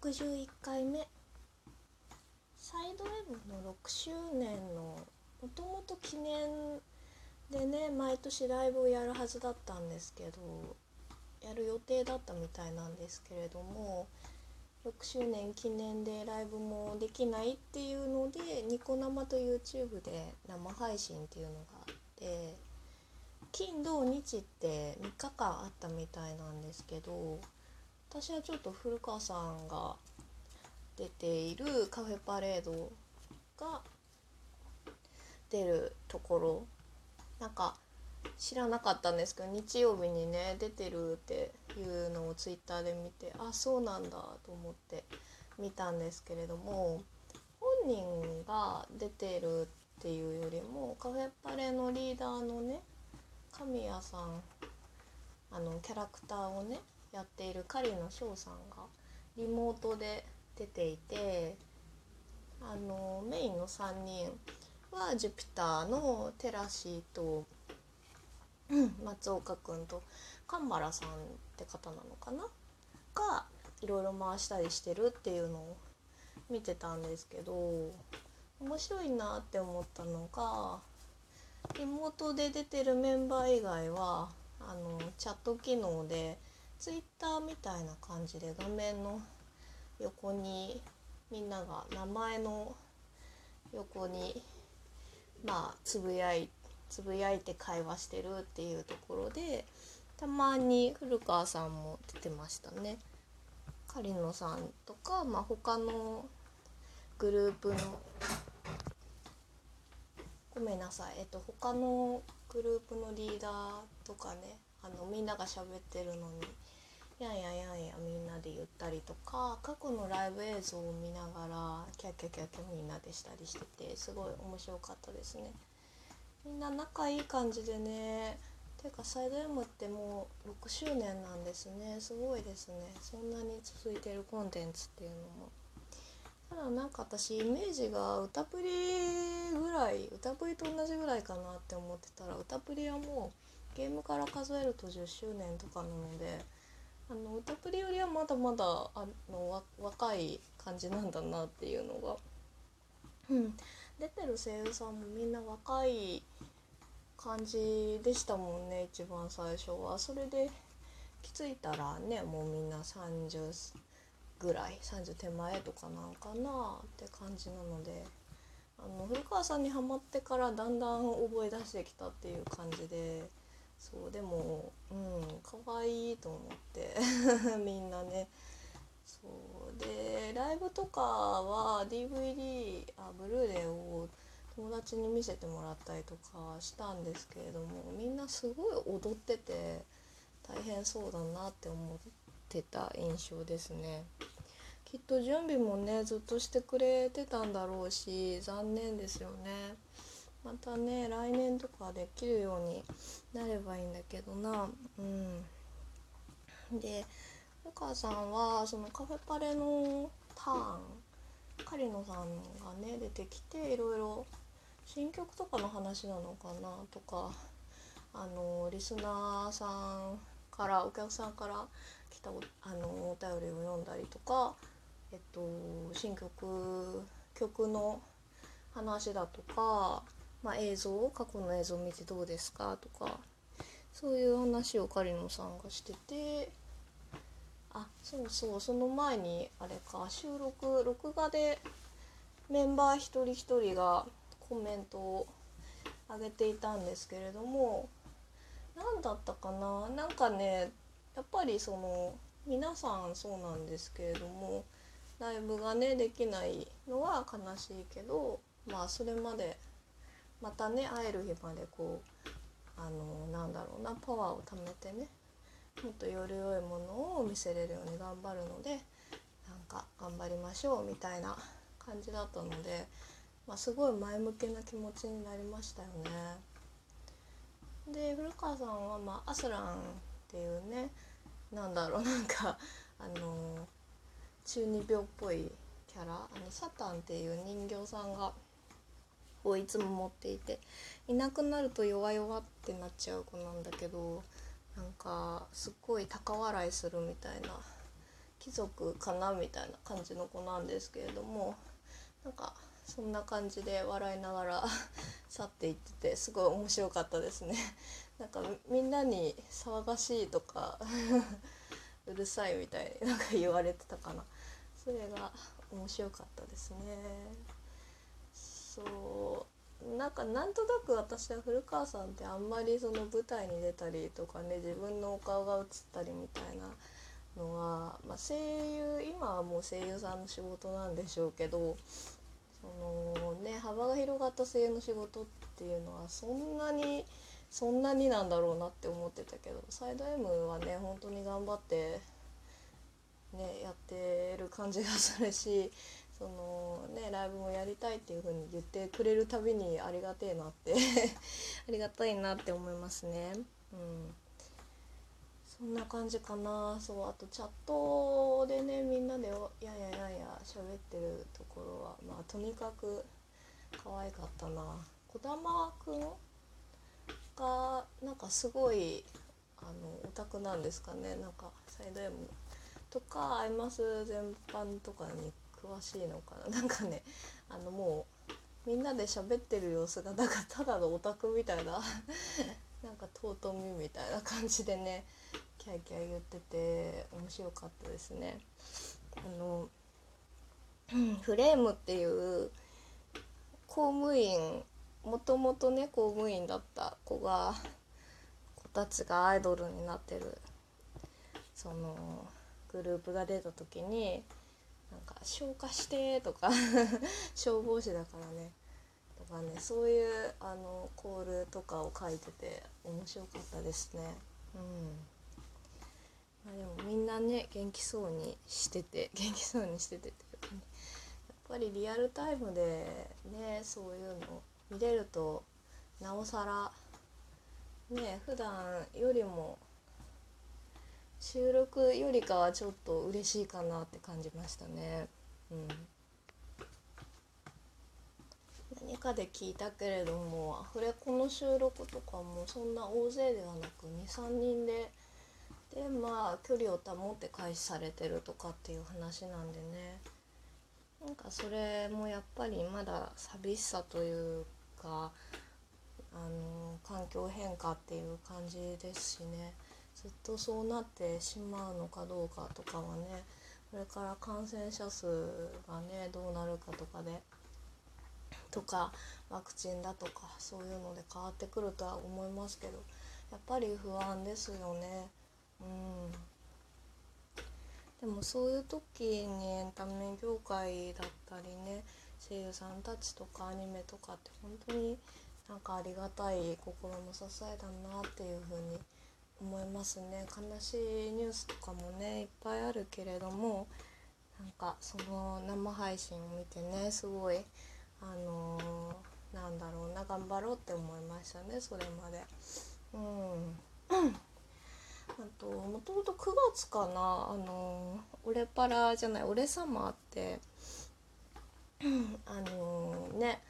61回目。サイドウェブの6周年のもともと記念でね毎年ライブをやるはずだったんですけどやる予定だったみたいなんですけれども6周年記念でライブもできないっていうのでニコ生と YouTube で生配信っていうのがあって金土日って3日間あったみたいなんですけど私はちょっと古川さんが出ているカフェパレードが出るところ。なんか知らなかったんですけど日曜日にね出てるっていうのをツイッターで見てあそうなんだと思って見たんですけれども本人が出てるっていうよりもカフェパレのリーダーのね神谷さんあのキャラクターをねやっている狩野翔さんがリモートで出ていてあのメインの3人はジュピターのテラシーと松岡君と神原さんって方なのかな？がいろいろ回したりしてるっていうのを見てたんですけど面白いなって思ったのがリモートで出てるメンバー以外はあのチャット機能でツイッターみたいな感じで画面の横にみんなが名前の横にまあつぶやいつぶやいて会話してるっていうところでたまに古川さんも出てましたね。狩野さんとか、まあ、他のグループのごめんなさい、えっと、他のグループのリーダーとかねあのみんなが喋ってるのにやんややんやみんなで言ったりとか過去のライブ映像を見ながらキャキャキャキャみんなでしたりしててすごい面白かったですね。みんな仲いい感じでねていうかサイド M ってもう6周年なんですね。すごいですね。そんなに続いてるコンテンツっていうのも。ただなんか私イメージが歌プリぐらい歌プリと同じぐらいかなって思ってたら歌プリはもうゲームから数えると10周年とかなのであの歌プリよりはまだまだあの若い感じなんだなっていうのが、出てる声優さんもみんな若い感じでしたもんね一番最初はそれで気づいたらねもうみんな30ぐらい30手前とかなんかなって感じなのであの古川さんにはまってからだんだん覚え出してきたっていう感じで。そうでもうん可愛いと思って みんなねそうでライブとかは DVD あブルーレイを友達に見せてもらったりとかしたんですけれどもみんなすごい踊ってて大変そうだなって思ってた印象ですね。きっと準備もねずっとしてくれてたんだろうし残念ですよね。またね来年とかできるようになればいいんだけどな。うん。でお母さんはそのカフェパレのターン狩野さんがね出てきていろいろ新曲とかの話なのかなとかあのリスナーさんからお客さんから来たあのお便りを読んだりとか、えっと、新曲曲の話だとかまあ、映像過去の映像を見てどうですかとかそういう話を狩野さんがしててあそうそうその前にあれか収録録画でメンバー一人一人がコメントを上げていたんですけれども何だったかななんかねやっぱりその皆さんそうなんですけれどもライブがねできないのは悲しいけどまあそれまでまたね会える日までこうあのなんだろうなパワーを貯めてねもっとより良いものを見せれるように頑張るのでなんか頑張りましょうみたいな感じだったので、まあ、すごい前向きな気持ちになりましたよね。で古川さんは、まあ、アスランっていうねなんだろうなんかあの中二病っぽいキャラあのサタンっていう人形さんがをいつも持っていていなくなると弱々ってなっちゃう子なんだけどなんかすっごい高笑いするみたいな貴族かなみたいな感じの子なんですけれどもなんかそんな感じで笑いながら 去っていっててすごい面白かったですね。なんかみんなに騒がしいとか うるさいみたいになんか言われてたかな。それが面白かったですね。そう。なんかなんとなく私は古川さんってあんまりその舞台に出たりとかね自分のお顔が映ったりみたいなのは、まあ、声優今はもう声優さんの仕事なんでしょうけどそのね幅が広がった声優の仕事っていうのはそんなにそんなになんだろうなって思ってたけどサイド M はね本当に頑張ってねやってる感じがするしそのねライブもやりたいっていう風に言ってくれるたびにありがてえなって。ありがたいなって思いますね。うん。そんな感じかな。そうあとチャットでねみんなでやややや喋ってるところはまあとにかく可愛かったな。児玉くんがなんかすごいあのオタクなんですかね。なんかサイド M とかアイマス全般とかに詳しいのかな？なんかねあのもうみんなで喋ってる様子がなんかただのオタクみたいな なんか尊みみたいな感じでねキャーキャー言ってて面白かったですね。あのフレームっていう公務員もともとね公務員だった子が子たちがアイドルになってるそのグループが出た時になんか消火してとか 消防士だからね。とかねそういうあのコールとかを書いてて面白かったですね。うん。まあ、でもみんなね元気そうにしてて 元気そうにしててっていうかね。やっぱりリアルタイムでねそういうの見れるとなおさらね普段よりも収録よりかはちょっと嬉しいかなって感じましたね。うん、何かで聞いたけれどもアフレコの収録とかもそんな大勢ではなく23人ででまあ距離を保って開始されてるとかっていう話なんでね。なんかそれもやっぱりまだ寂しさというかあの環境変化っていう感じですしね。ずっとそうなってしまうのかどうかとかはねこれから感染者数がねどうなるかとかでとかワクチンだとかそういうので変わってくるとは思いますけどやっぱり不安ですよね。うんでもそういう時にエンタメ業界だったりね声優さんたちとかアニメとかって本当になんかありがたい心の支えだなっていうふうに思いますね悲しいニュースとかもねいっぱいあるけれどもなんかその生配信を見てねすごいあのー、なんだろうな頑張ろうって思いましたねそれまで。うんあともともと9月かなあの「オレパラ」じゃない「俺様」ってあのね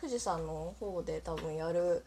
富士山の方で多分やる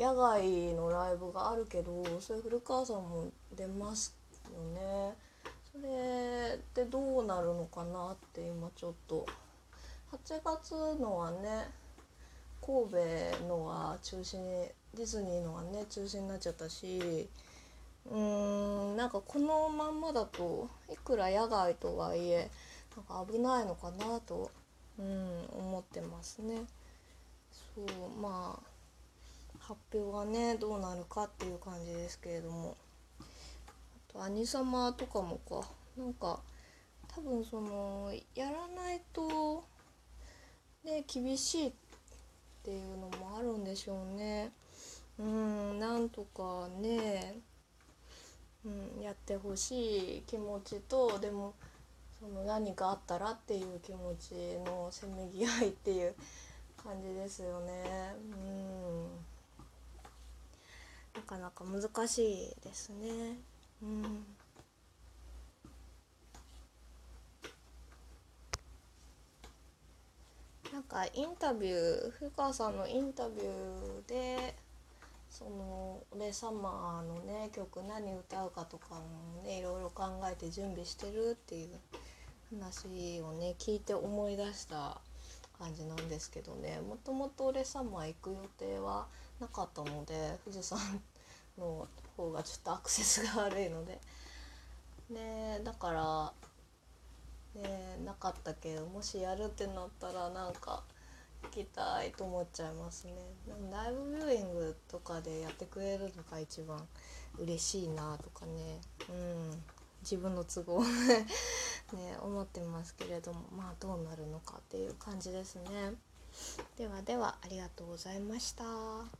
野外のライブがあるけどそれ古川さんも出ますよねそれってどうなるのかなって今ちょっと8月のはね神戸のは中止にディズニーのはね中止になっちゃったしうーんなんかこのまんまだといくら野外とはいえなんか危ないのかなと、うん、思ってますね。そうまあ発表がねどうなるかっていう感じですけれどもあと兄様とかもかなんか多分そのやらないとね厳しいっていうのもあるんでしょうね。うんなんとかねうん、やってほしい気持ちとでもその何かあったらっていう気持ちのせめぎ合いっていう感じですよね。うんかなか難しいですね。うんなんかインタビュー古川さんのインタビューでその「俺様」のね曲何歌うかとかもねいろいろ考えて準備してるっていう話をね聞いて思い出した感じなんですけどねもともと「俺様」行く予定はなかったので富士山の方がちょっとアクセスが悪いので。ねだからねなかったけどもしやるってなったらなんか行きたいと思っちゃいますね。でもライブビューイングとかでやってくれるのが一番嬉しいなとかね。うん。自分の都合 ね思ってますけれども。まあどうなるのかっていう感じですね。ではではありがとうございました。